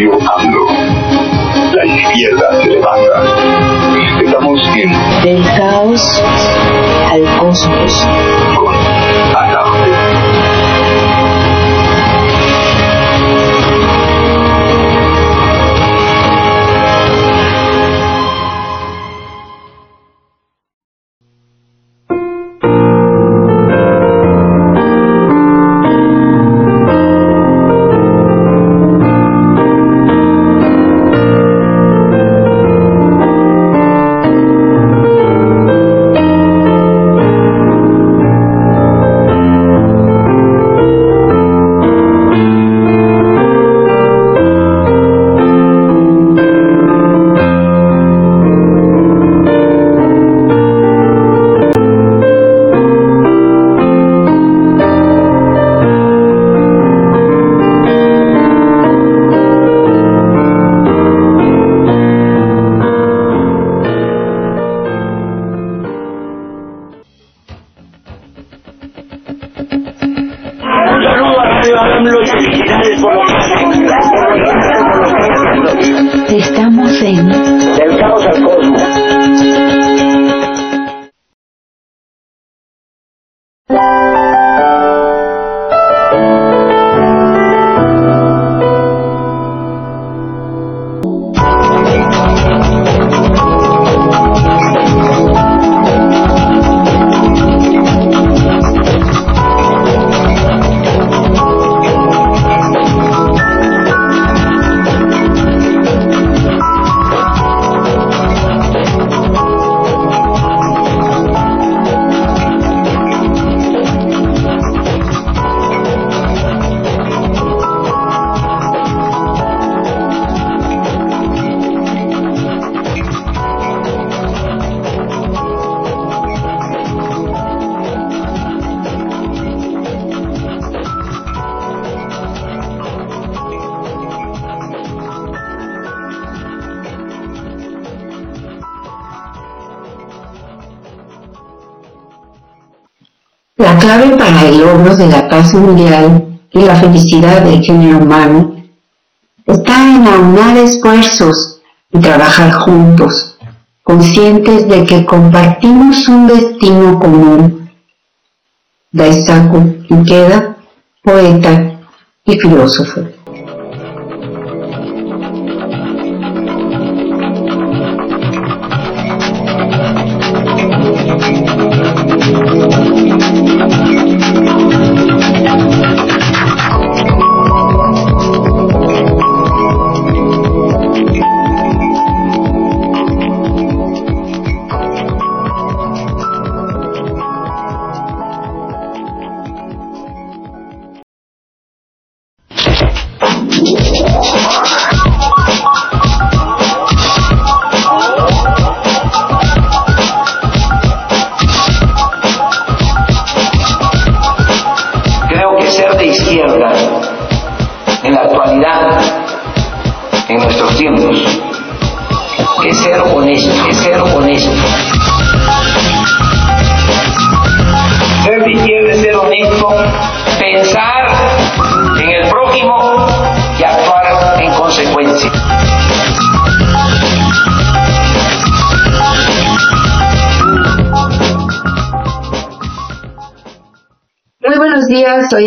Radio AMLO. La izquierda se levanta. Estamos en Del caos al cosmos. Clave para el logro de la paz mundial y la felicidad del género humano está en aunar esfuerzos y trabajar juntos, conscientes de que compartimos un destino común. Daisaku Ikeda, poeta y filósofo.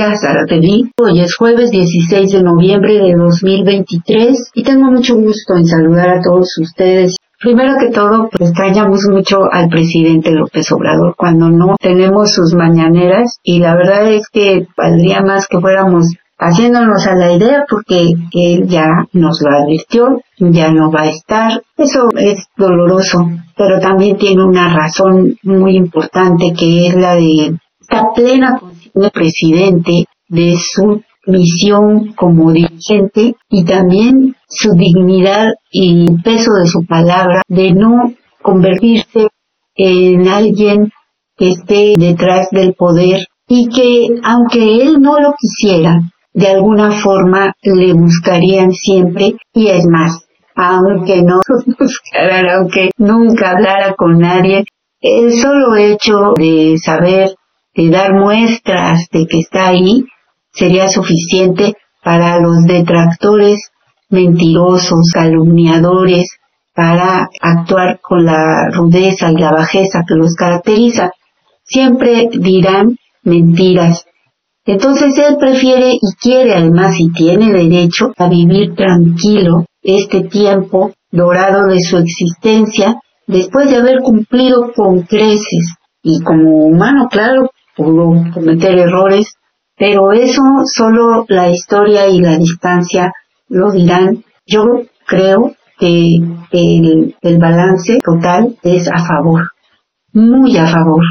Azara Teddy. Hoy es jueves 16 de noviembre de 2023 y tengo mucho gusto en saludar a todos ustedes. Primero que todo, pues extrañamos mucho al presidente López Obrador cuando no tenemos sus mañaneras y la verdad es que valdría más que fuéramos haciéndonos a la idea porque él ya nos lo advirtió, ya no va a estar. Eso es doloroso, pero también tiene una razón muy importante que es la de esta plena del presidente de su misión como dirigente y también su dignidad y peso de su palabra de no convertirse en alguien que esté detrás del poder y que aunque él no lo quisiera, de alguna forma le buscarían siempre y es más, aunque no buscaran, aunque nunca hablara con nadie, el solo hecho de saber, de dar muestras de que está ahí, sería suficiente para los detractores mentirosos, calumniadores, para actuar con la rudeza y la bajeza que los caracteriza. Siempre dirán mentiras. Entonces él prefiere y quiere además y tiene derecho a vivir tranquilo este tiempo dorado de su existencia después de haber cumplido con creces y como humano, claro, pudo cometer errores, pero eso solo la historia y la distancia lo dirán. Yo creo que el, el balance total es a favor, muy a favor.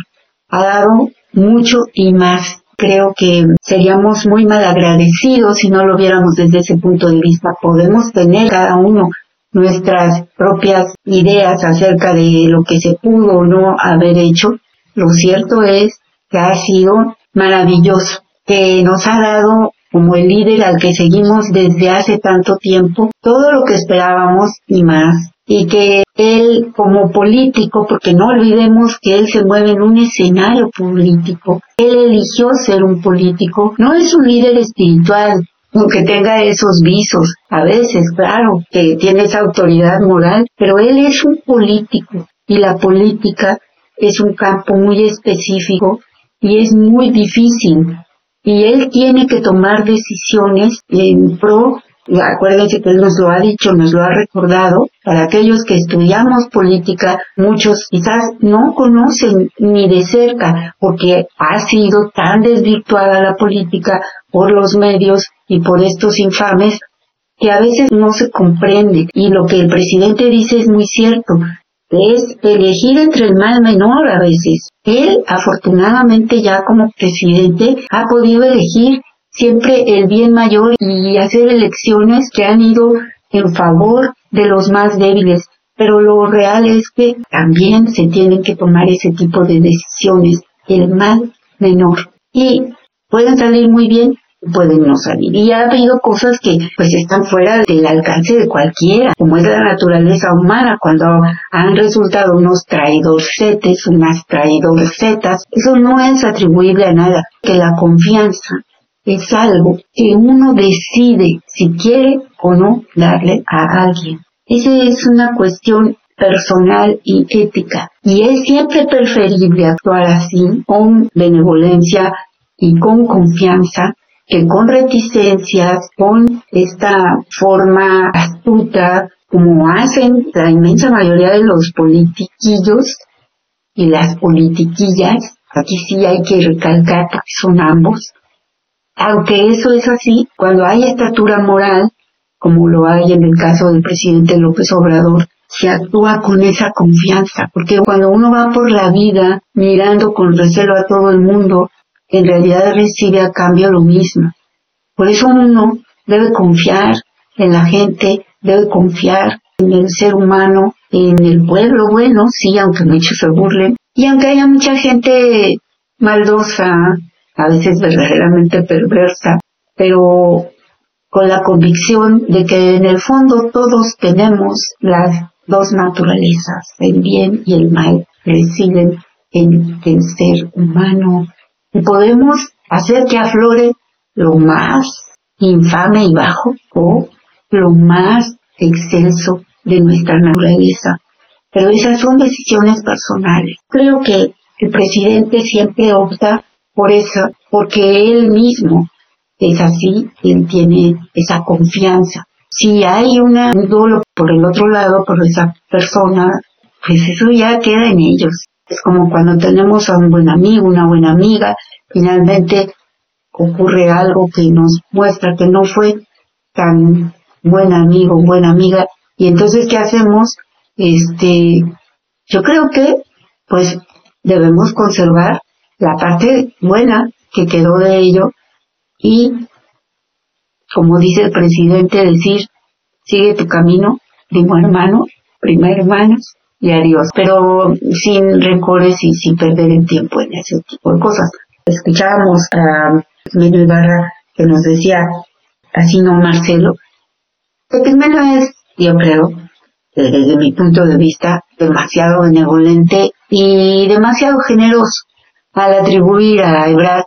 Ha dado mucho y más. Creo que seríamos muy mal agradecidos si no lo viéramos desde ese punto de vista. Podemos tener cada uno nuestras propias ideas acerca de lo que se pudo o no haber hecho. Lo cierto es que ha sido maravilloso, que nos ha dado como el líder al que seguimos desde hace tanto tiempo todo lo que esperábamos y más. Y que él como político, porque no olvidemos que él se mueve en un escenario político, él eligió ser un político, no es un líder espiritual, aunque tenga esos visos, a veces, claro, que tiene esa autoridad moral, pero él es un político y la política es un campo muy específico y es muy difícil. Y él tiene que tomar decisiones en pro, acuérdense que él nos lo ha dicho, nos lo ha recordado, para aquellos que estudiamos política, muchos quizás no conocen ni de cerca, porque ha sido tan desvirtuada la política por los medios y por estos infames que a veces no se comprende. Y lo que el presidente dice es muy cierto es elegir entre el mal menor a veces. Él, afortunadamente, ya como presidente, ha podido elegir siempre el bien mayor y hacer elecciones que han ido en favor de los más débiles. Pero lo real es que también se tienen que tomar ese tipo de decisiones, el mal menor. Y pueden salir muy bien pueden no salir. Y ha habido cosas que pues están fuera del alcance de cualquiera, como es la naturaleza humana, cuando han resultado unos traidorcetes, unas traidorcetas, eso no es atribuible a nada, que la confianza es algo que uno decide si quiere o no darle a alguien. Esa es una cuestión personal y ética. Y es siempre preferible actuar así, con benevolencia y con confianza, que con reticencias, con esta forma astuta, como hacen la inmensa mayoría de los politiquillos y las politiquillas, aquí sí hay que recalcar que son ambos, aunque eso es así, cuando hay estatura moral, como lo hay en el caso del presidente López Obrador, se actúa con esa confianza, porque cuando uno va por la vida mirando con recelo a todo el mundo, en realidad recibe a cambio lo mismo. Por eso uno debe confiar en la gente, debe confiar en el ser humano, en el pueblo bueno, sí, aunque muchos se burlen, y aunque haya mucha gente maldosa, a veces verdaderamente perversa, pero con la convicción de que en el fondo todos tenemos las dos naturalezas, el bien y el mal, residen en el ser humano y podemos hacer que aflore lo más infame y bajo o lo más excelso de nuestra naturaleza. Pero esas son decisiones personales. Creo que el presidente siempre opta por eso, porque él mismo es así, él tiene esa confianza. Si hay una, un dolo por el otro lado, por esa persona, pues eso ya queda en ellos. Es como cuando tenemos a un buen amigo, una buena amiga, finalmente ocurre algo que nos muestra que no fue tan buen amigo, buena amiga, y entonces ¿qué hacemos? Este, yo creo que pues debemos conservar la parte buena que quedó de ello y como dice el presidente decir sigue tu camino primo hermano prima hermanos y adiós, pero sin rencores y sin perder el tiempo en ese tipo de cosas. Escuchábamos a Miguel Ibarra que nos decía, así no Marcelo, que primero es, yo creo, desde mi punto de vista, demasiado benevolente y demasiado generoso al atribuir a Ebrard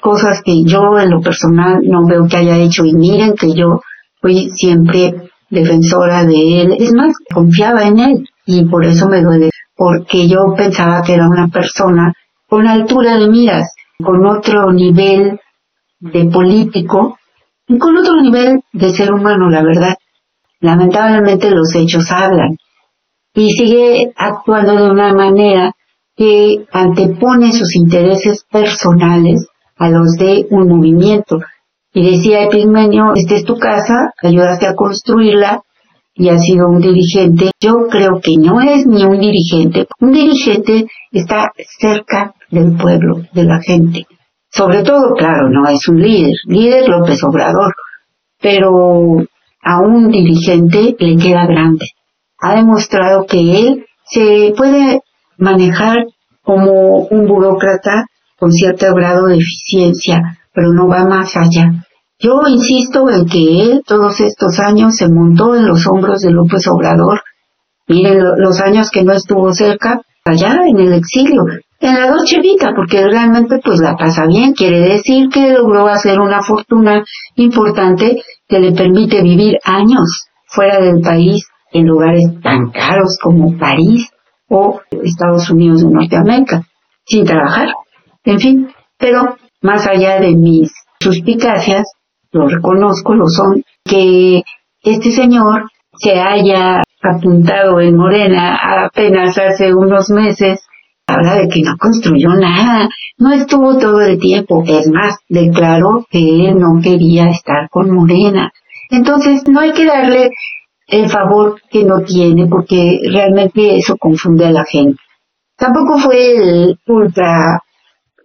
cosas que yo en lo personal no veo que haya hecho. Y miren que yo fui siempre defensora de él, es más, confiaba en él y por eso me duele, porque yo pensaba que era una persona con altura de miras, con otro nivel de político y con otro nivel de ser humano, la verdad. Lamentablemente los hechos hablan y sigue actuando de una manera que antepone sus intereses personales a los de un movimiento. Y decía Epigmenio, esta es tu casa, ayudaste a construirla y has sido un dirigente. Yo creo que no es ni un dirigente. Un dirigente está cerca del pueblo, de la gente. Sobre todo, claro, no es un líder. Líder López Obrador. Pero a un dirigente le queda grande. Ha demostrado que él se puede manejar como un burócrata con cierto grado de eficiencia, pero no va más allá. Yo insisto en que él todos estos años se montó en los hombros de López Obrador. Miren los años que no estuvo cerca, allá en el exilio, en la Dolce Vita, porque realmente pues la pasa bien, quiere decir que logró hacer una fortuna importante que le permite vivir años fuera del país en lugares tan caros como París o Estados Unidos de Norteamérica, sin trabajar. En fin, pero más allá de mis suspicacias, lo reconozco, lo son, que este señor se haya apuntado en Morena apenas hace unos meses, habla de que no construyó nada, no estuvo todo el tiempo, es más, declaró que él no quería estar con Morena. Entonces no hay que darle el favor que no tiene porque realmente eso confunde a la gente. Tampoco fue el ultra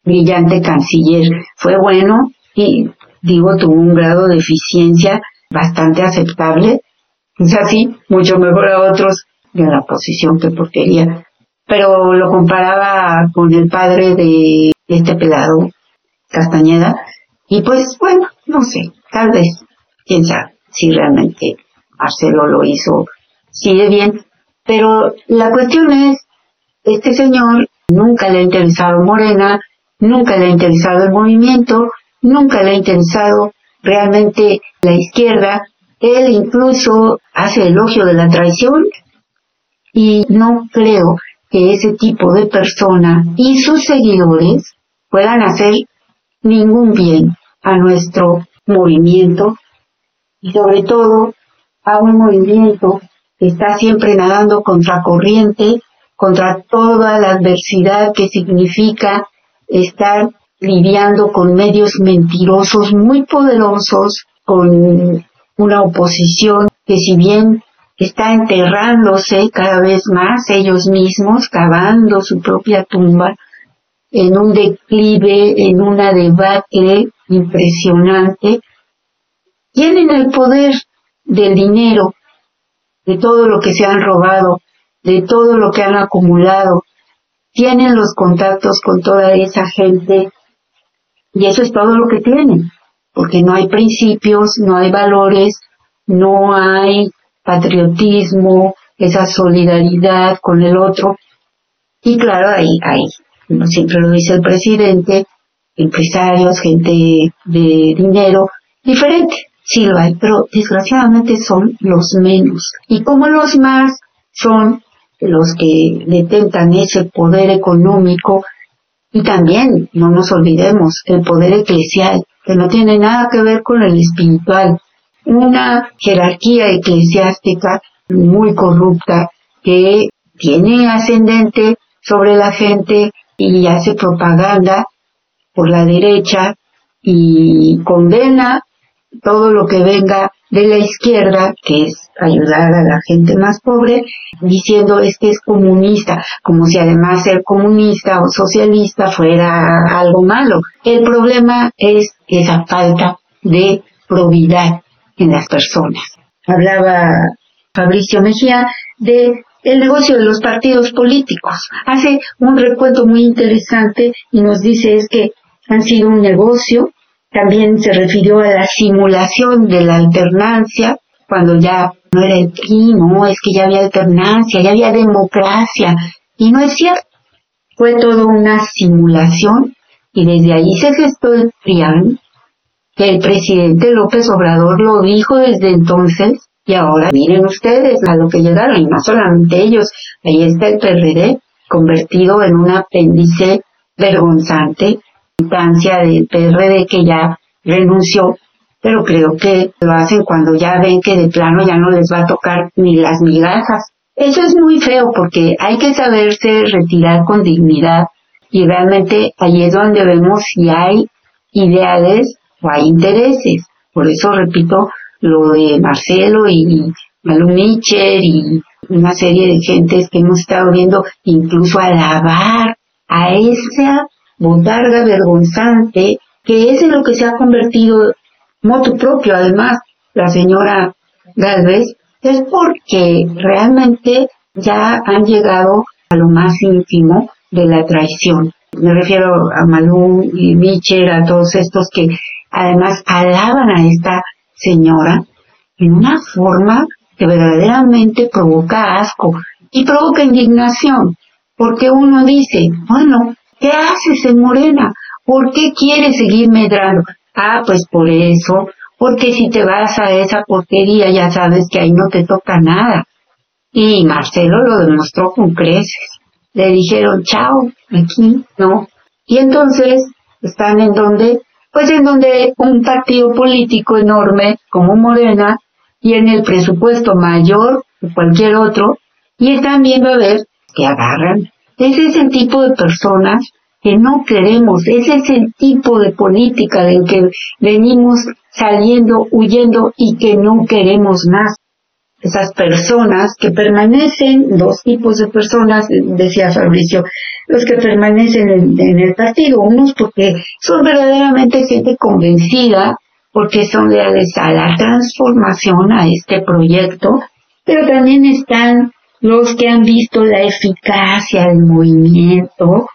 brillante canciller, fue bueno y digo tuvo un grado de eficiencia bastante aceptable, es así, mucho mejor a otros de la posición que portería. Pero lo comparaba con el padre de este pelado, Castañeda, y pues bueno, no sé, tal vez, quién sabe si realmente Marcelo lo hizo sigue bien. Pero la cuestión es, este señor nunca le ha interesado Morena, nunca le ha interesado el movimiento, nunca le ha interesado realmente la izquierda. Él incluso hace elogio de la traición y no creo que ese tipo de persona y sus seguidores puedan hacer ningún bien a nuestro movimiento y sobre todo a un movimiento que está siempre nadando contra corriente, contra toda la adversidad que significa estar lidiando con medios mentirosos muy poderosos, con una oposición que si bien está enterrándose cada vez más ellos mismos, cavando su propia tumba, en un declive, en una debacle impresionante, tienen el poder del dinero, de todo lo que se han robado, de todo lo que han acumulado. Tienen los contactos con toda esa gente y eso es todo lo que tienen, porque no hay principios, no hay valores, no hay patriotismo, esa solidaridad con el otro. Y claro, ahí hay, como siempre lo dice el presidente, empresarios, gente de dinero, diferente. Sí lo hay, pero desgraciadamente son los menos. Y como los más son los que detentan ese poder económico y también, no nos olvidemos, el poder eclesial, que no tiene nada que ver con el espiritual. Una jerarquía eclesiástica muy corrupta que tiene ascendente sobre la gente y hace propaganda por la derecha y condena todo lo que venga de la izquierda, que es ayudar a la gente más pobre, diciendo es que es comunista, como si además ser comunista o socialista fuera algo malo. El problema es esa falta de probidad en las personas. Hablaba Fabricio Mejía de el negocio de los partidos políticos. Hace un recuento muy interesante y nos dice es que han sido un negocio también se refirió a la simulación de la alternancia, cuando ya no era el PRI, no, es que ya había alternancia, ya había democracia, y no es cierto. Fue todo una simulación y desde ahí se gestó el PRIAN, que el presidente López Obrador lo dijo desde entonces, Y ahora miren ustedes a lo que llegaron, y no solamente ellos, ahí está el PRD convertido en un apéndice vergonzante, instancia del PRD que ya renunció, pero creo que lo hacen cuando ya ven que de plano ya no les va a tocar ni las migajas. Eso es muy feo porque hay que saberse retirar con dignidad y realmente ahí es donde vemos si hay ideales o hay intereses. Por eso repito lo de Marcelo y Malu Mitchell y una serie de gentes que hemos estado viendo incluso alabar a esa botarga vergonzante que es en lo que se ha convertido moto propio además la señora Galvez es porque realmente ya han llegado a lo más íntimo de la traición. Me refiero a Malú y Mitchell, a todos estos que además alaban a esta señora en una forma que verdaderamente provoca asco y provoca indignación, porque uno dice, bueno, ¿qué haces en Morena? ¿Por qué quieres seguir medrando? Ah, pues por eso, porque si te vas a esa porquería ya sabes que ahí no te toca nada. Y Marcelo lo demostró con creces. Le dijeron, chao, aquí no. Y entonces están en donde, pues en donde un partido político enorme como Morena en el presupuesto mayor que cualquier otro, y están viendo a ver que agarran. Ese es el tipo de personas que no queremos. Ese es el tipo de política del que venimos saliendo, huyendo y que no queremos más. Esas personas que permanecen, dos tipos de personas, decía Fabricio, los que permanecen en, el partido, unos porque son verdaderamente gente convencida, porque son leales a la transformación, a este proyecto, pero también están los que han visto la eficacia del movimiento,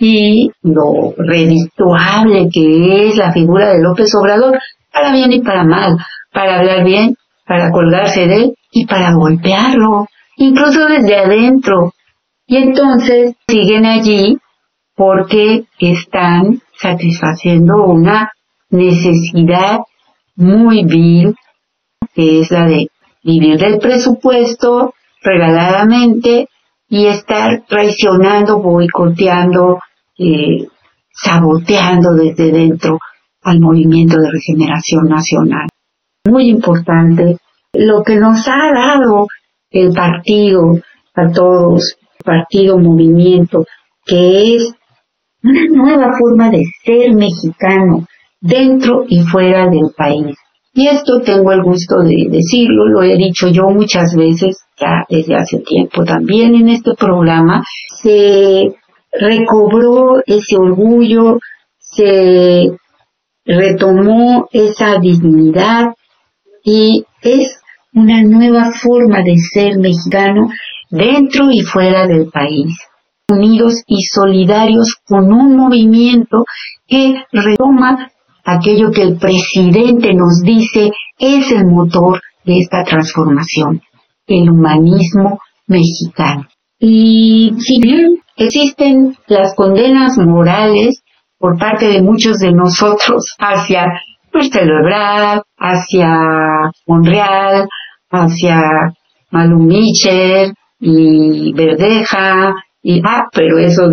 y lo redituable que es la figura de López Obrador, para bien y para mal, para hablar bien, para colgarse de él y para golpearlo, incluso desde adentro. Y entonces siguen allí porque están satisfaciendo una necesidad muy vil, que es la de vivir del presupuesto regaladamente y estar traicionando, boicoteando, eh, saboteando desde dentro al movimiento de regeneración nacional. Muy importante lo que nos ha dado el partido a todos, partido, movimiento, que es una nueva forma de ser mexicano dentro y fuera del país. Y esto tengo el gusto de decirlo, lo he dicho yo muchas veces, desde hace tiempo también en este programa, se recobró ese orgullo, se retomó esa dignidad y es una nueva forma de ser mexicano dentro y fuera del país, unidos y solidarios con un movimiento que retoma aquello que el presidente nos dice es el motor de esta transformación, el humanismo mexicano. Y si bien existen las condenas morales por parte de muchos de nosotros hacia Marcelo Ebrard, hacia Monreal, hacia Malu Mitchell y Verdeja, y ah, pero eso.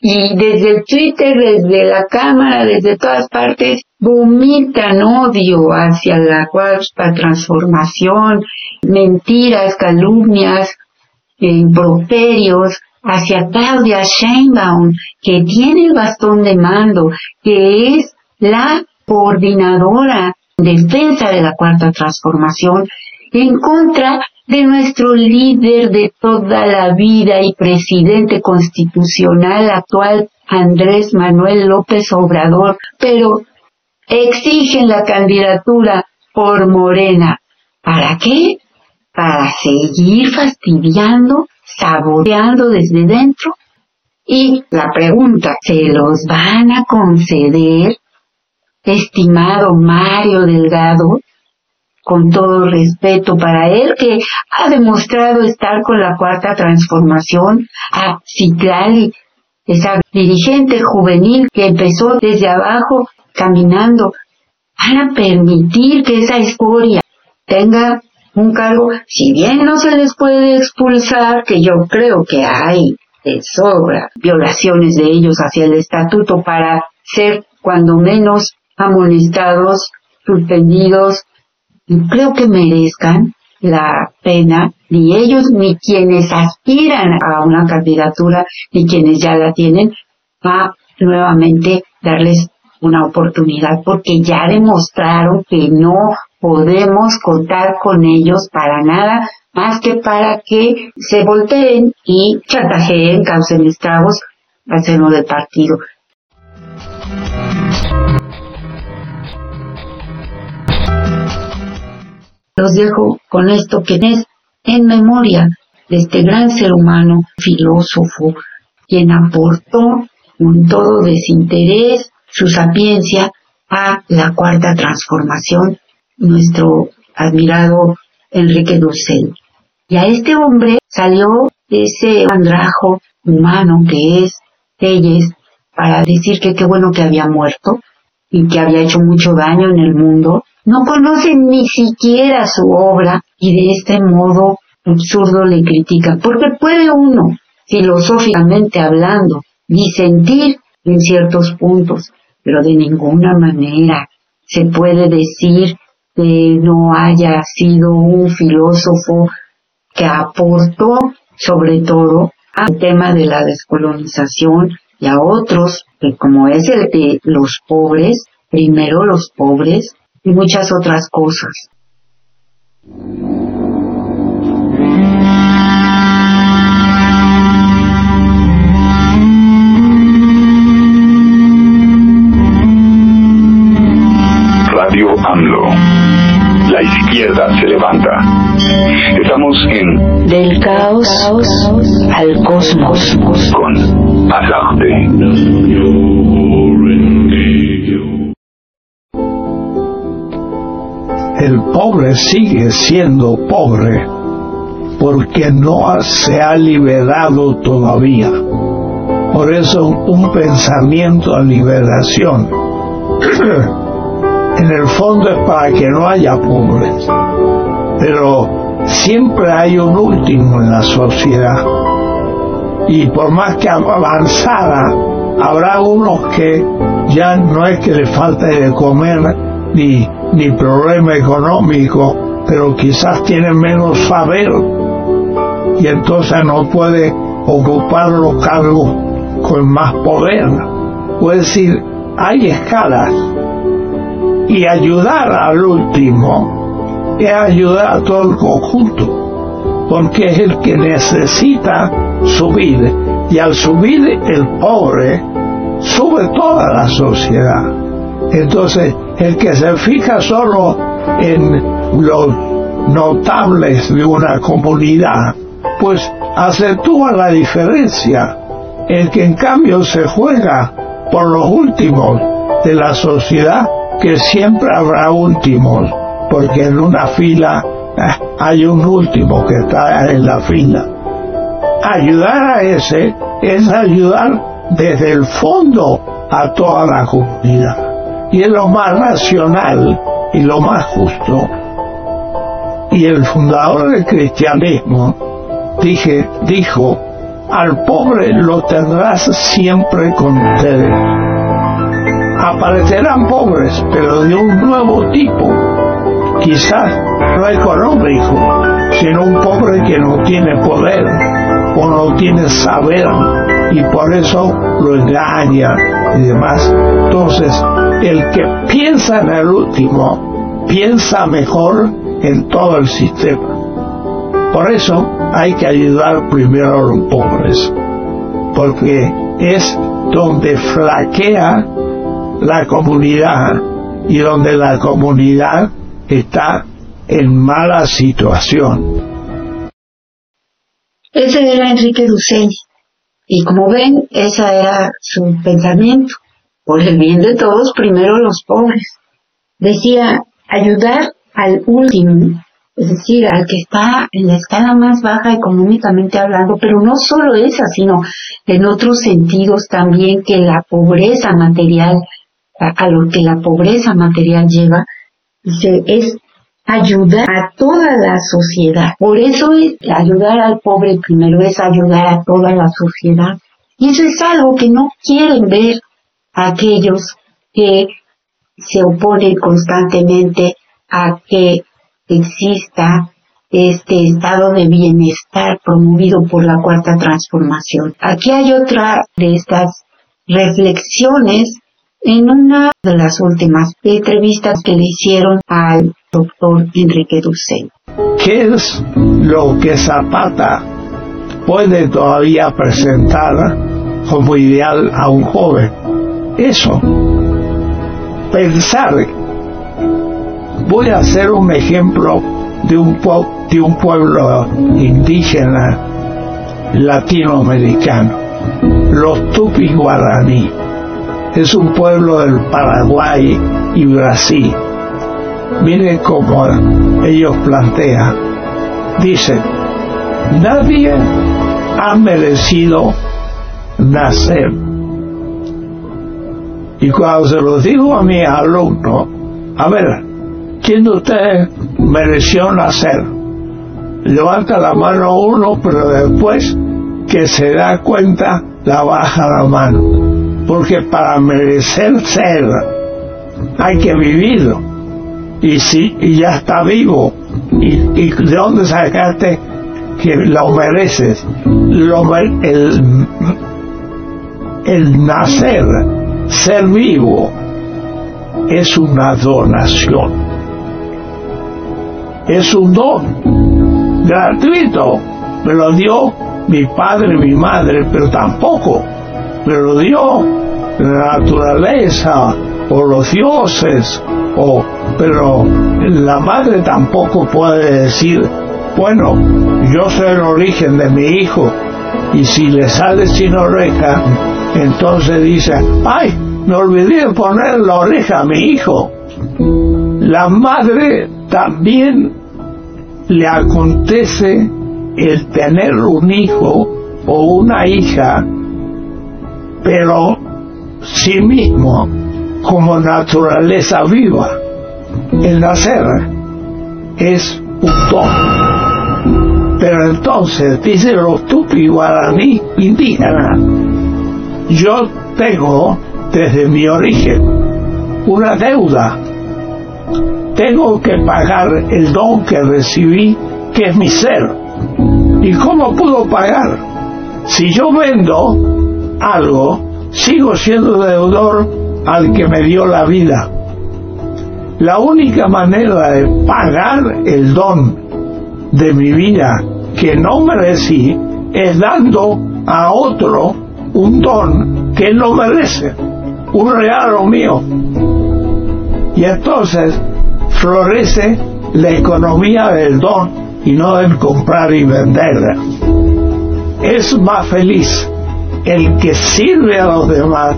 Y desde el Twitter, desde la cámara, desde todas partes, vomitan odio hacia la cuarta transformación, mentiras, calumnias, improperios hacia Claudia Sheinbaum, que tiene el bastón de mando, que es la coordinadora defensa de la cuarta transformación, en contra de nuestro líder de toda la vida y presidente constitucional actual, Andrés Manuel López Obrador, pero exigen la candidatura por Morena. ¿Para qué? para seguir fastidiando, saboreando desde dentro. Y la pregunta, ¿se los van a conceder, estimado Mario Delgado? Con todo respeto para él, que ha demostrado estar con la cuarta transformación, a Citlali, esa dirigente juvenil que empezó desde abajo caminando, van a permitir que esa historia tenga un cargo, si bien no se les puede expulsar, que yo creo que hay de sobra violaciones de ellos hacia el estatuto para ser cuando menos amonestados, suspendidos, creo que merezcan la pena, ni ellos ni quienes aspiran a una candidatura, ni quienes ya la tienen, a nuevamente darles una oportunidad porque ya demostraron que no podemos contar con ellos para nada más que para que se volteen y chantajeen, causen estragos al seno del partido. Los dejo con esto que es en memoria de este gran ser humano, filósofo, quien aportó con todo desinterés su sapiencia a la cuarta transformación, nuestro admirado Enrique Dussel. Y a este hombre salió ese andrajo humano que es Telles para decir que qué bueno que había muerto y que había hecho mucho daño en el mundo. No conocen ni siquiera su obra y de este modo absurdo le critican, porque puede uno, filosóficamente hablando, disentir en ciertos puntos, pero de ninguna manera se puede decir que no haya sido un filósofo que aportó sobre todo al tema de la descolonización y a otros, que como es el de los pobres, primero los pobres y muchas otras cosas. Radio AMLO. La izquierda se levanta. Estamos en Del caos al cosmos. con Azarte. Pobre sigue siendo pobre porque no se ha liberado todavía. Por eso un pensamiento de liberación en el fondo es para que no haya pobres, pero siempre hay un último en la sociedad y por más que avanzara habrá unos que ya no es que le falte de comer ni, ni problema económico, pero quizás tienen menos saber y entonces no puede ocupar los cargos con más poder. Es decir, hay escalas y ayudar al último es ayudar a todo el conjunto, porque es el que necesita subir y al subir el pobre sube toda la sociedad. Entonces, el que se fija solo en los notables de una comunidad, pues acentúa la diferencia. El que en cambio se juega por los últimos de la sociedad, que siempre habrá últimos, porque en una fila eh, hay un último que está en la fila. Ayudar a ese es ayudar desde el fondo a toda la comunidad y es lo más racional y lo más justo. Y el fundador del cristianismo dije, dijo, al pobre lo tendrás siempre con ustedes. Aparecerán pobres, pero de un nuevo tipo, quizás no económico, sino un pobre que no tiene poder o no tiene saber y por eso lo engaña y demás. Entonces, el que piensa en el último, piensa mejor en todo el sistema. Por eso hay que ayudar primero a los pobres, porque es donde flaquea la comunidad y donde la comunidad está en mala situación. Ese era Enrique Dussel. Y como ven, ese era su pensamiento. Por el bien de todos, primero los pobres. Decía, ayudar al último, es decir, al que está en la escala más baja económicamente hablando, pero no solo esa, sino en otros sentidos también que la pobreza material, a, lo que la pobreza material lleva, dice, es ayudar a toda la sociedad. Por eso es ayudar al pobre primero, es ayudar a toda la sociedad. Y eso es algo que no quieren ver aquellos que se oponen constantemente a que exista este estado de bienestar promovido por la cuarta transformación. Aquí hay otra de estas reflexiones en una de las últimas entrevistas que le hicieron al doctor Enrique Dussel. ¿Qué es lo que Zapata puede todavía presentar como ideal a un joven? Eso. Pensar. Voy a hacer un ejemplo de un, de un pueblo indígena latinoamericano, los Tupi Guaraní. Es un pueblo del Paraguay y Brasil. Miren cómo ellos plantean. Dicen, nadie ha merecido nacer. Y cuando se lo digo a mi alumno, a ver, ¿quién de ustedes mereció nacer? Levanta la mano uno, pero después que se da cuenta, la baja la mano. Porque para merecer ser, hay que vivirlo. Y si y ya está vivo, ¿y, de dónde sacaste que lo mereces? El, el nacer, ser vivo, es una donación es un don gratuito. Me lo dio mi padre, mi madre, pero tampoco me lo dio la naturaleza o los dioses, o, pero la madre tampoco puede decir, bueno, yo soy el origen de mi hijo, y si le sale sin oreja, entonces dice, ay, me olvidé de poner la oreja a mi hijo. La madre también le acontece el tener un hijo o una hija, pero sí mismo como naturaleza viva. El nacer es un don. Pero entonces, dice los tupi guaraní indígenas, yo tengo desde mi origen una deuda tengo que pagar el don que recibí, que es mi ser. ¿Y cómo puedo pagar? Si yo vendo algo, sigo siendo deudor al que me dio la vida. La única manera de pagar el don de mi vida que no merecí es dando a otro un don que no merece, un regalo mío. Y entonces florece la economía del don y no del comprar y vender. Es más feliz el que sirve a los demás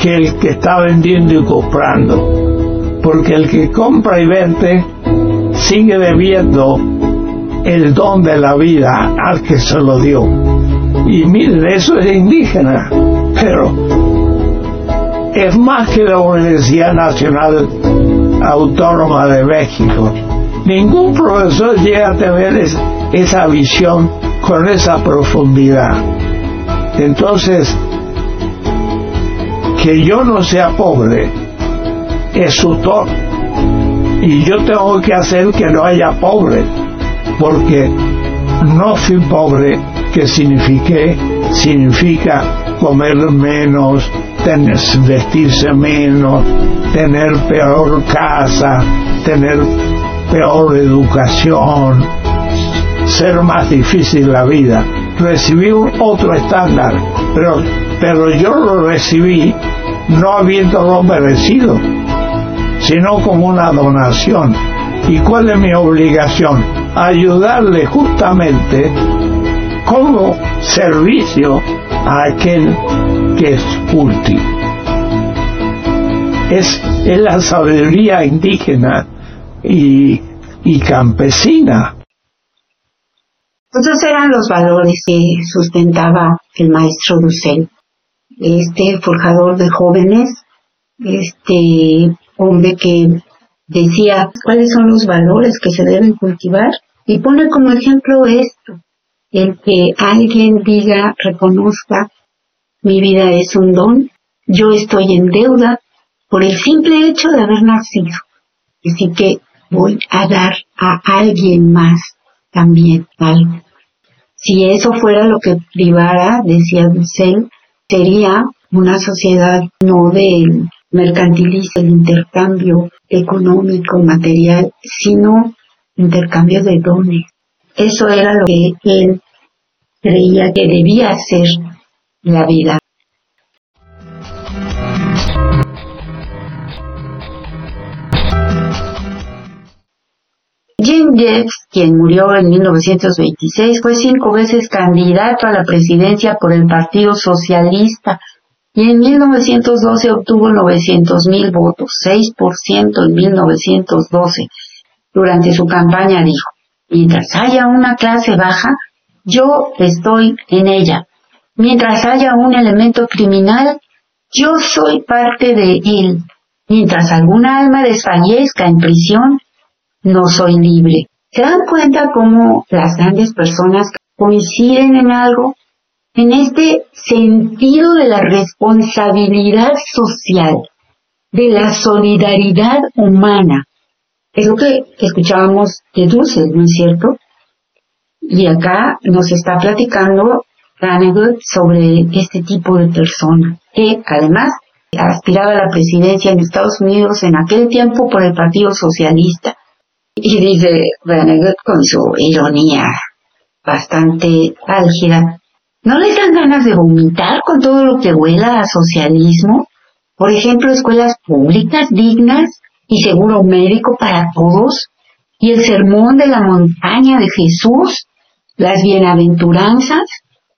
que el que está vendiendo y comprando. Porque el que compra y vende sigue debiendo el don de la vida al que se lo dio. Y miren, eso es indígena, pero es más que la Universidad Nacional Autónoma de México. Ningún profesor llega a tener esa visión con esa profundidad. Entonces, que yo no sea pobre es su. Y yo tengo que hacer que no haya pobre, porque no fui pobre, que signifique, significa comer menos, tener, vestirse menos, tener peor casa, tener peor educación, ser más difícil la vida. Recibí otro estándar, pero, pero yo lo recibí no habiéndolo merecido, sino como una donación. ¿Y cuál es mi obligación? Ayudarle justamente como servicio a aquel que es último. Es, es la sabiduría indígena y, y campesina. Esos eran los valores que sustentaba el maestro Dussel, este forjador de jóvenes, este hombre que decía cuáles son los valores que se deben cultivar y pone como ejemplo esto, el que alguien diga, reconozca, mi vida es un don, yo estoy en deuda por el simple hecho de haber nacido. Así que voy a dar a alguien más también algo. Si eso fuera lo que privara, decía Dussel, sería una sociedad no del mercantilista, el intercambio económico, material, sino intercambio de dones. Eso era lo que él creía que debía ser la vida. Jim Jeffs, quien murió en 1926, fue cinco veces candidato a la presidencia por el Partido Socialista y en 1912 obtuvo 900 mil votos, 6% en 1912. Durante su campaña dijo, mientras haya una clase baja, yo estoy en ella. Mientras haya un elemento criminal, yo soy parte de él. Mientras alguna alma desfallezca en prisión, no soy libre. ¿Se dan cuenta cómo las grandes personas coinciden en algo? En este sentido de la responsabilidad social, de la solidaridad humana. Es lo que escuchábamos de Dulce, ¿no es cierto? Y acá nos está platicando Ranegud sobre este tipo de persona, que además aspiraba a la presidencia en Estados Unidos en aquel tiempo por el Partido Socialista y dice Venegas con su ironía bastante álgida, ¿no les dan ganas de vomitar con todo lo que huela a socialismo? Por ejemplo, escuelas públicas dignas y seguro médico para todos, y el sermón de la montaña de Jesús, las bienaventuranzas,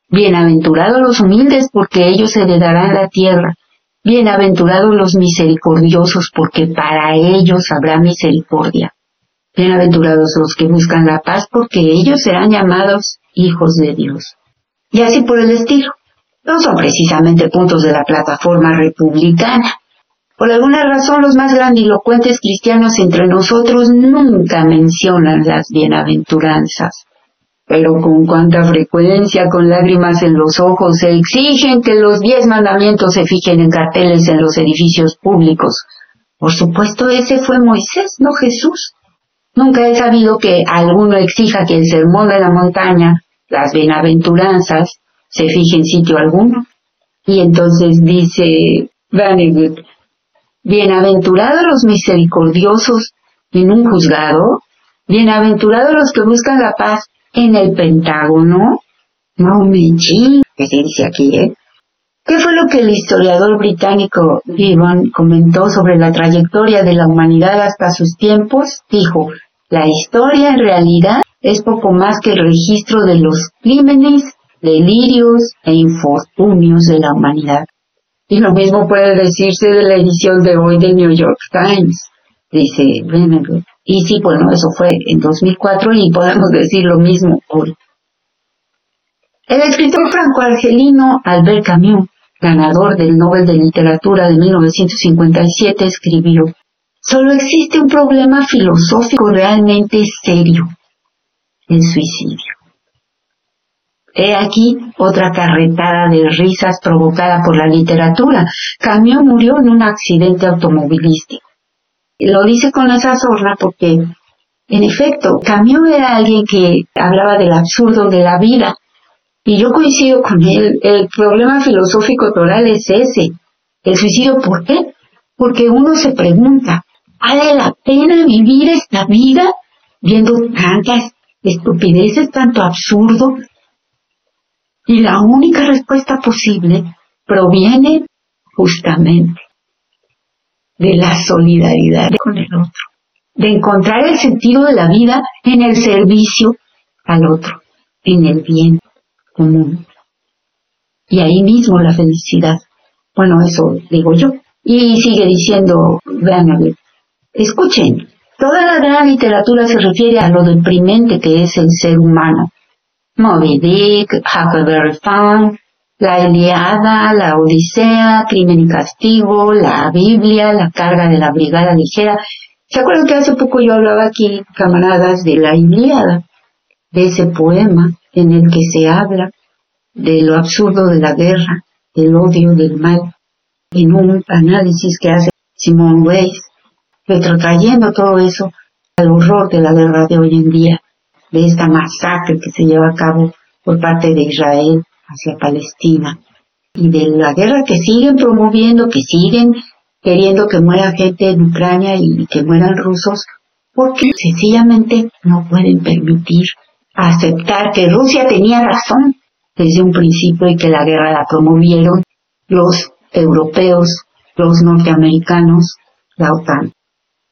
bienaventurados los humildes porque ellos heredarán la tierra, bienaventurados los misericordiosos porque para ellos habrá misericordia. Bienaventurados los que buscan la paz, porque ellos serán llamados hijos de Dios. Y así por el estilo. No son precisamente puntos de la plataforma republicana. Por alguna razón los más grandilocuentes cristianos entre nosotros nunca mencionan las bienaventuranzas. Pero con cuánta frecuencia, con lágrimas en los ojos, se exigen que los diez mandamientos se fijen en carteles en los edificios públicos. Por supuesto, ese fue Moisés, no Jesús. Nunca he sabido que alguno exija que el sermón de la montaña, las bienaventuranzas, se fije en sitio alguno. Y entonces dice Vannegut, bienaventurados los misericordiosos en un juzgado, bienaventurados los que buscan la paz en el Pentágono. No me que se dice aquí, ¿eh? ¿Qué fue lo que el historiador británico Gibbon comentó sobre la trayectoria de la humanidad hasta sus tiempos? Dijo, la historia en realidad es poco más que el registro de los crímenes, delirios e infortunios de la humanidad. Y lo mismo puede decirse de la edición de hoy de New York Times, dice Brennan. Y sí, bueno, eso fue en 2004 y podemos decir lo mismo hoy. El escritor franco-argelino Albert Camus, ganador del Nobel de Literatura de 1957, escribió, Solo existe un problema filosófico realmente serio, el suicidio. He aquí otra carretada de risas provocada por la literatura. Camus murió en un accidente automovilístico. Lo dice con esa sorna porque, en efecto, Camus era alguien que hablaba del absurdo de la vida y yo coincido con él. El problema filosófico total es ese. El suicidio, ¿por qué? Porque uno se pregunta, ¿vale la pena vivir esta vida viendo tantas estupideces, tanto absurdo? Y la única respuesta posible proviene justamente de la solidaridad con el otro, de encontrar el sentido de la vida en el servicio al otro, en el bien común. Y ahí mismo la felicidad. Bueno, eso digo yo. Y sigue diciendo ver, escuchen, toda la gran literatura se refiere a lo deprimente que es el ser humano. Moby Dick, Huckleberry Finn, la Eliada, la Odisea, Crimen y Castigo, la Biblia, la carga de la Brigada Ligera, ¿Se acuerdan que hace poco yo hablaba aquí, camaradas, de la Ilíada, de ese poema en el que se habla de lo absurdo de la guerra, del odio, del mal, en un análisis que hace Simón Weiss, retrotrayendo todo eso al horror de la guerra de hoy en día, de esta masacre que se lleva a cabo por parte de Israel hacia Palestina y de la guerra que siguen promoviendo, que siguen queriendo que muera gente en Ucrania y que mueran rusos, porque sencillamente no pueden permitir aceptar que Rusia tenía razón desde un principio y que la guerra la promovieron los europeos, los norteamericanos, la OTAN.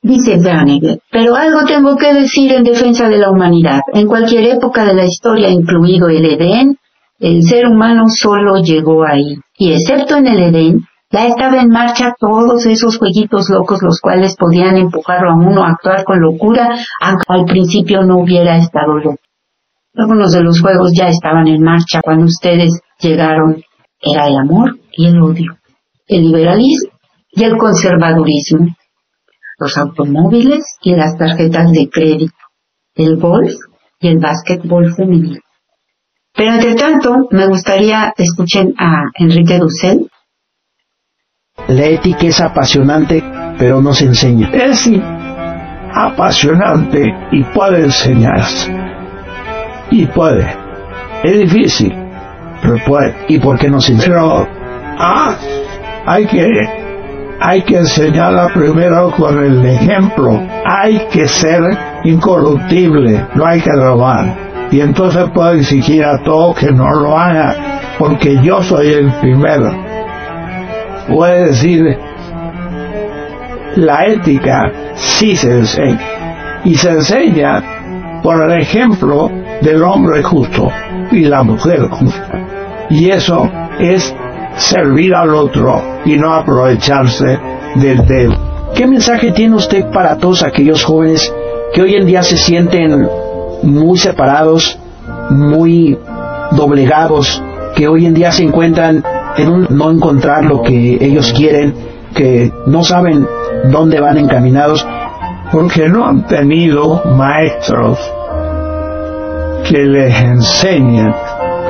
Dice Brannigan, pero algo tengo que decir en defensa de la humanidad. En cualquier época de la historia, incluido el Edén, el ser humano solo llegó ahí. Y excepto en el Edén, ya estaba en marcha todos esos jueguitos locos los cuales podían empujarlo a uno a actuar con locura, aunque al principio no hubiera estado loco. Algunos de los juegos ya estaban en marcha cuando ustedes llegaron. Era el amor y el odio, el liberalismo y el conservadurismo, los automóviles y las tarjetas de crédito, el golf y el básquetbol femenino. Pero entre tanto, me gustaría escuchen a Enrique Dussel. La ética es apasionante, pero no se enseña. Es apasionante y puede enseñarse. Y puede. Es difícil, pero puede. ¿Y por qué no se enseña? Pero, ah, hay que, hay que enseñarla primero con el ejemplo. Hay que ser incorruptible, no hay que robar y entonces puedo exigir a todos que no lo hagan porque yo soy el primero. Puede decir, la ética sí se enseña y se enseña por el ejemplo del hombre justo y la mujer justa. Y eso es servir al otro y no aprovecharse del dedo. ¿Qué mensaje tiene usted para todos aquellos jóvenes que hoy en día se sienten muy separados, muy doblegados, que hoy en día se encuentran en un no encontrar lo que ellos quieren, que no saben dónde van encaminados. Porque no han tenido maestros que les enseñen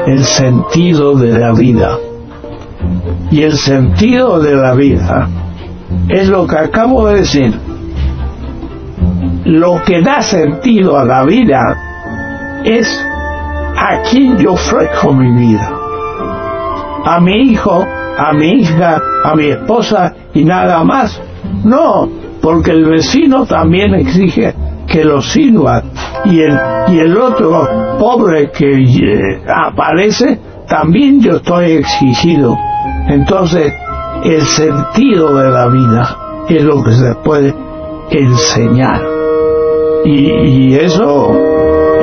el sentido de la vida. Y el sentido de la vida es lo que acabo de decir lo que da sentido a la vida es a quien yo ofrezco mi vida. A mi hijo, a mi hija, a mi esposa y nada más. No, porque el vecino también exige que lo sirva y el, y el otro pobre que eh, aparece, también yo estoy exigido. Entonces, el sentido de la vida es lo que se puede enseñar. Y, eso,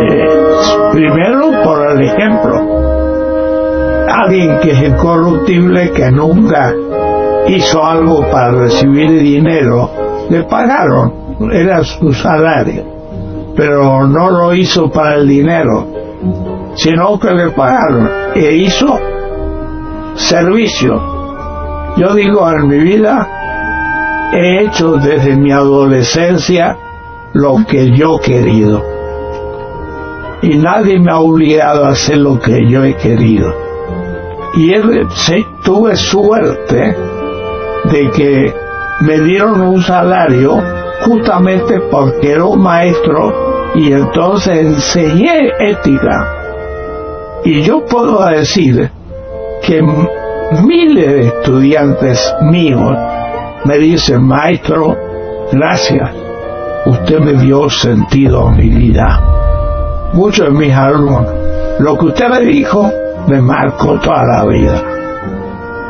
es primero por el ejemplo. Alguien que es incorruptible, que nunca hizo algo para recibir dinero, le pagaron, era su salario, pero no lo hizo para el dinero, sino que le pagaron e hizo servicio. Yo digo, en mi vida he hecho desde mi adolescencia lo que yo he querido. Y nadie me ha obligado a hacer lo que yo he querido. Y él, tuve suerte de que me dieron un salario justamente porque era un maestro y entonces enseñé ética. Y yo puedo decir que miles de estudiantes míos me dicen, maestro, gracias usted me dio sentido a mi vida. Muchos de mis alumnos, lo que usted me dijo me marcó toda la vida.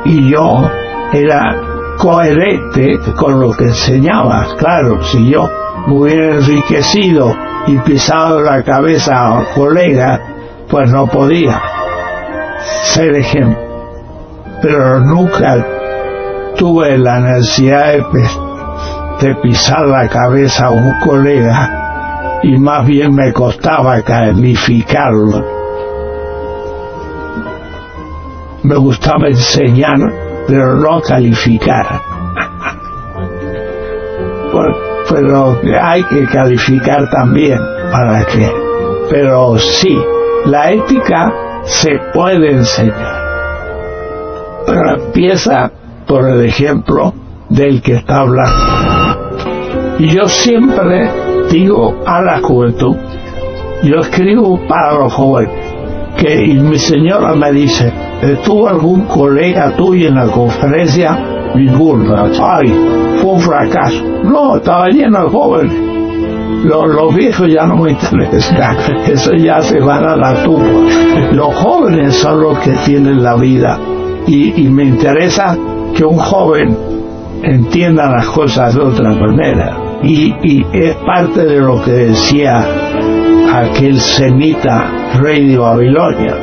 Y yo era coherente con lo que enseñaba. Claro, si yo me hubiera enriquecido y pisado la cabeza a un colega, pues no podía ser ejemplo. Pero nunca tuve la necesidad de pisar la cabeza a un colega y más bien me costaba calificarlo. Me gustaba enseñar, pero no calificar. pero hay que calificar también para que. Pero sí, la ética se puede enseñar, pero empieza por el ejemplo del que está hablando. Y yo siempre digo a la juventud, yo escribo para los jóvenes, que y mi señora me dice, ¿estuvo algún colega tuyo en la conferencia? Ninguno. Ay, fue un fracaso. No, estaba lleno de jóvenes. Los, viejos ya no me interesan, eso ya se van a la tumba. Los jóvenes son los que tienen la vida y, me interesa que un joven entienda las cosas de otra manera. Y, es parte de lo que decía aquel semita rey de Babilonia.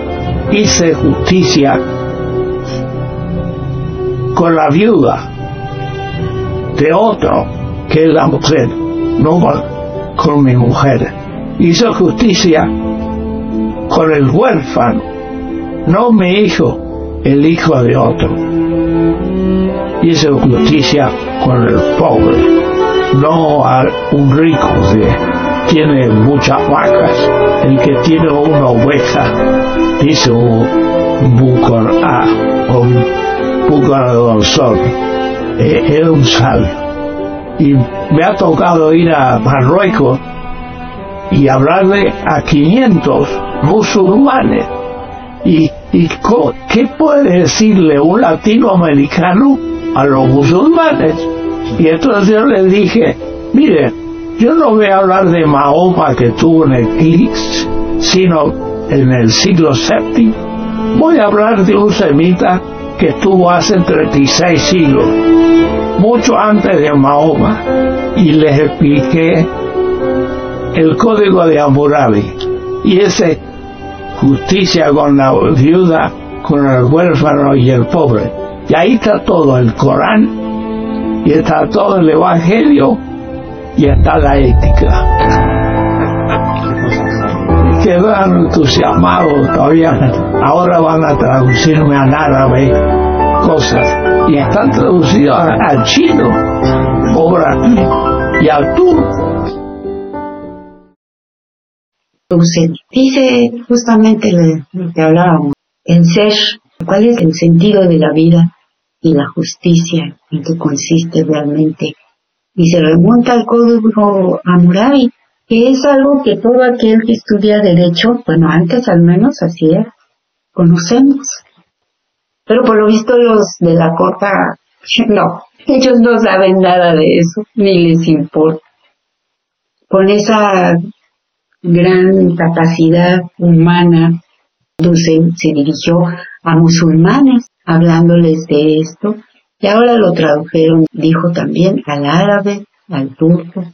Hice justicia con la viuda de otro que es la mujer, no con mi mujer. Hizo justicia con el huérfano, no mi hijo, el hijo de otro. Hizo justicia con el pobre, no a un rico que tiene muchas vacas. El que tiene una oveja, dice un bucor a un bucanador eh, era un sabio. Y me ha tocado ir a Marruecos y hablarle a 500 musulmanes. ¿Y, qué puede decirle un latinoamericano a los musulmanes? Y entonces yo le dije, mire, yo no voy a hablar de Mahoma que tuvo en el Eclipse, sino en el siglo VII. Voy a hablar de un semita que estuvo hace 36 siglos, mucho antes de Mahoma, y les expliqué el código de Hammurabi. Y ese justicia con la viuda, con el huérfano y el pobre. Y ahí está todo el Corán, y está todo el Evangelio, y está la ética. Quedaron entusiasmados todavía. Ahora van a traducirme al árabe cosas. Y están traducidos al chino, obra y al turco. Dice justamente lo que hablábamos, el ser, cuál es el sentido de la vida y la justicia, en qué consiste realmente y se remonta al código Hammurabi, que es algo que todo aquel que estudia derecho, bueno, antes al menos así es, conocemos. Pero por lo visto los de la corta, no, ellos no saben nada de eso, ni les importa. Con esa gran capacidad humana, Dulce se dirigió a musulmanes hablándoles de esto y ahora lo tradujeron, dijo también, al árabe, al turco.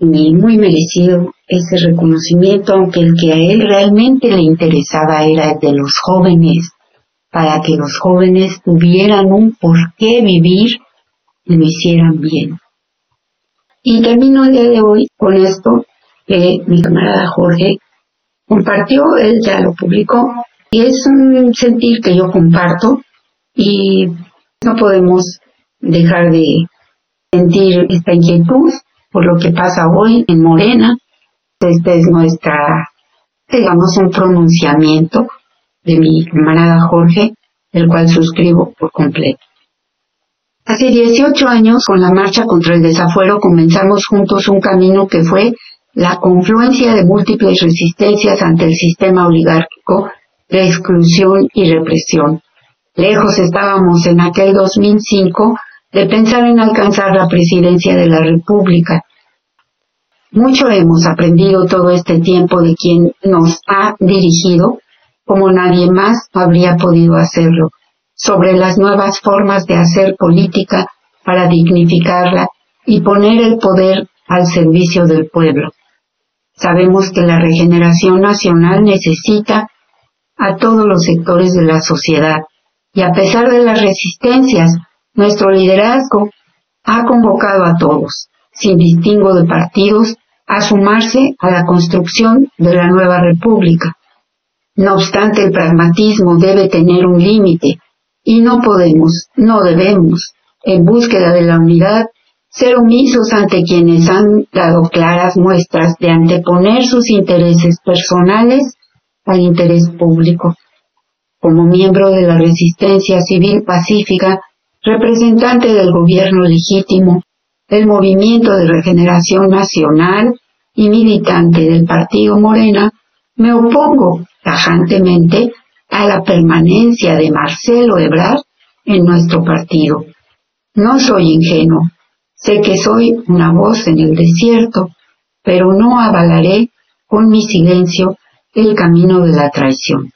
Y muy merecido ese reconocimiento, aunque el que a él realmente le interesaba era el de los jóvenes, para que los jóvenes tuvieran un por qué vivir y lo hicieran bien. Y termino el día de hoy con esto que mi camarada Jorge compartió, él ya lo publicó, y es un sentir que yo comparto y no podemos dejar de sentir esta inquietud por lo que pasa hoy en Morena. Este es nuestra, digamos, un pronunciamiento de mi camarada Jorge, el cual suscribo por completo. Hace 18 años, con la marcha contra el desafuero, comenzamos juntos un camino que fue la confluencia de múltiples resistencias ante el sistema oligárquico de exclusión y represión Lejos estábamos en aquel 2005 de pensar en alcanzar la presidencia de la República. Mucho hemos aprendido todo este tiempo de quien nos ha dirigido, como nadie más habría podido hacerlo, sobre las nuevas formas de hacer política para dignificarla y poner el poder al servicio del pueblo. Sabemos que la regeneración nacional necesita a todos los sectores de la sociedad, y a pesar de las resistencias, nuestro liderazgo ha convocado a todos, sin distingo de partidos, a sumarse a la construcción de la nueva república. No obstante, el pragmatismo debe tener un límite y no podemos, no debemos, en búsqueda de la unidad, ser omisos ante quienes han dado claras muestras de anteponer sus intereses personales al interés público. Como miembro de la resistencia civil pacífica, representante del gobierno legítimo, el movimiento de regeneración nacional y militante del partido Morena, me opongo tajantemente a la permanencia de Marcelo Ebrard en nuestro partido. No soy ingenuo, sé que soy una voz en el desierto, pero no avalaré con mi silencio el camino de la traición.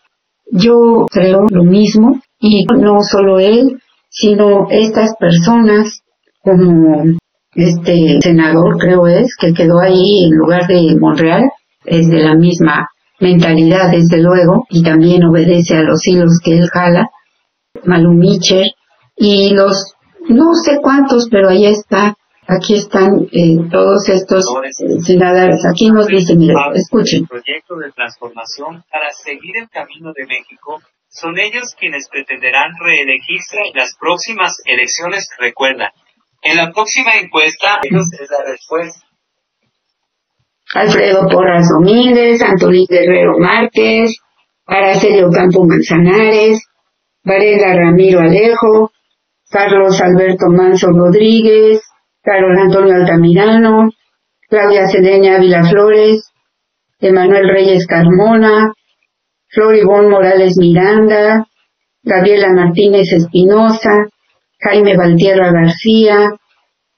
Yo creo lo mismo y no solo él, sino estas personas como este senador creo es que quedó ahí en lugar de Monreal, es de la misma mentalidad desde luego y también obedece a los hilos que él jala, Malum y los no sé cuántos, pero ahí está, aquí están eh, todos estos eh, senadores, aquí nos dicen, mire, escuchen. El proyecto de transformación para seguir el camino de México son ellos quienes pretenderán reelegirse en las próximas elecciones, recuerda. En la próxima encuesta, ellos es la respuesta. Alfredo Porras Domínguez, Antolín Guerrero Márquez, Araceli Campo Manzanares, Varela Ramiro Alejo, Carlos Alberto Manso Rodríguez, Carlos Antonio Altamirano, Claudia Cedeña Flores, Emanuel Reyes Carmona, Floribón Morales Miranda, Gabriela Martínez Espinosa, Jaime Valtierra García,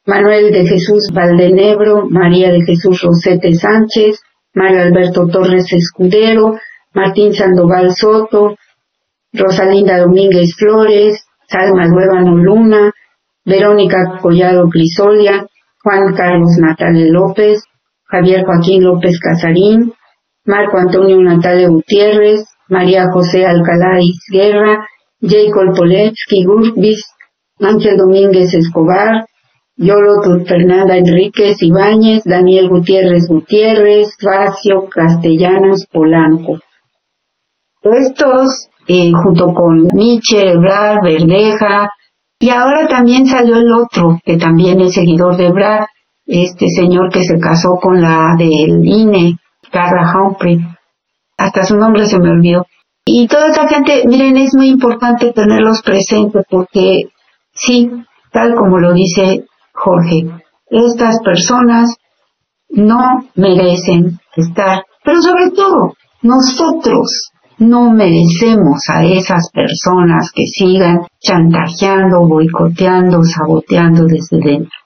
Manuel de Jesús Valdenebro, María de Jesús Rosete Sánchez, Mario Alberto Torres Escudero, Martín Sandoval Soto, Rosalinda Domínguez Flores, Salma Luevano Luna, Verónica Collado Crisolia, Juan Carlos Natale López, Javier Joaquín López Casarín, Marco Antonio Natale Gutiérrez, María José Alcalá Guerra, Jacob Poletsky Gurbis, Ángel Domínguez Escobar, Yolo Fernanda Enríquez Ibáñez, Daniel Gutiérrez Gutiérrez, Facio Castellanos Polanco. Estos, eh, junto con Michel, Ebrard, Verdeja, y ahora también salió el otro, que también es seguidor de Ebrard, este señor que se casó con la del INE, Carla Humphrey. Hasta su nombre se me olvidó. Y toda esa gente, miren, es muy importante tenerlos presentes porque sí, tal como lo dice Jorge, estas personas no merecen estar, pero sobre todo nosotros no merecemos a esas personas que sigan chantajeando, boicoteando, saboteando desde dentro.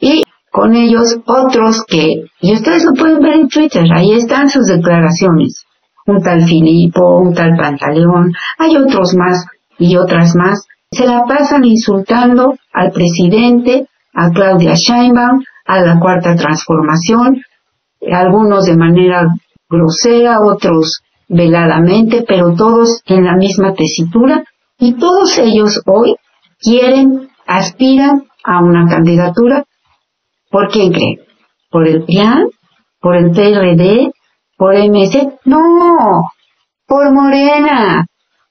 Y con ellos otros que, y ustedes lo pueden ver en Twitter, ahí están sus declaraciones. Un tal Filipo, un tal Pantaleón, hay otros más y otras más se la pasan insultando al presidente, a Claudia Sheinbaum, a la cuarta transformación, algunos de manera grosera, otros veladamente, pero todos en la misma tesitura, y todos ellos hoy quieren, aspiran a una candidatura. ¿Por quién creen? ¿Por el PRIAN? ¿Por el PRD? ¿Por MC? No, por Morena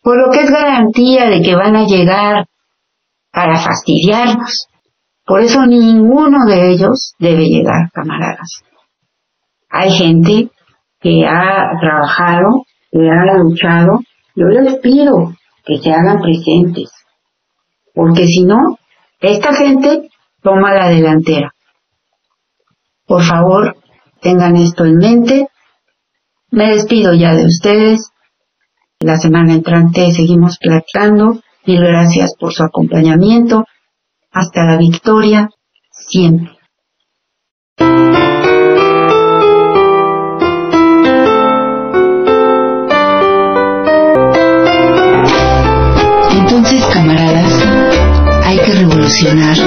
por lo que es garantía de que van a llegar para fastidiarnos. Por eso ninguno de ellos debe llegar, camaradas. Hay gente que ha trabajado, que ha luchado. Yo les pido que se hagan presentes, porque si no, esta gente toma la delantera. Por favor, tengan esto en mente. Me despido ya de ustedes. La semana entrante seguimos platicando. Mil gracias por su acompañamiento. Hasta la victoria, siempre. Entonces, camaradas, hay que revolucionar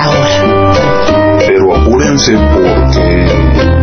ahora. Pero apúrense porque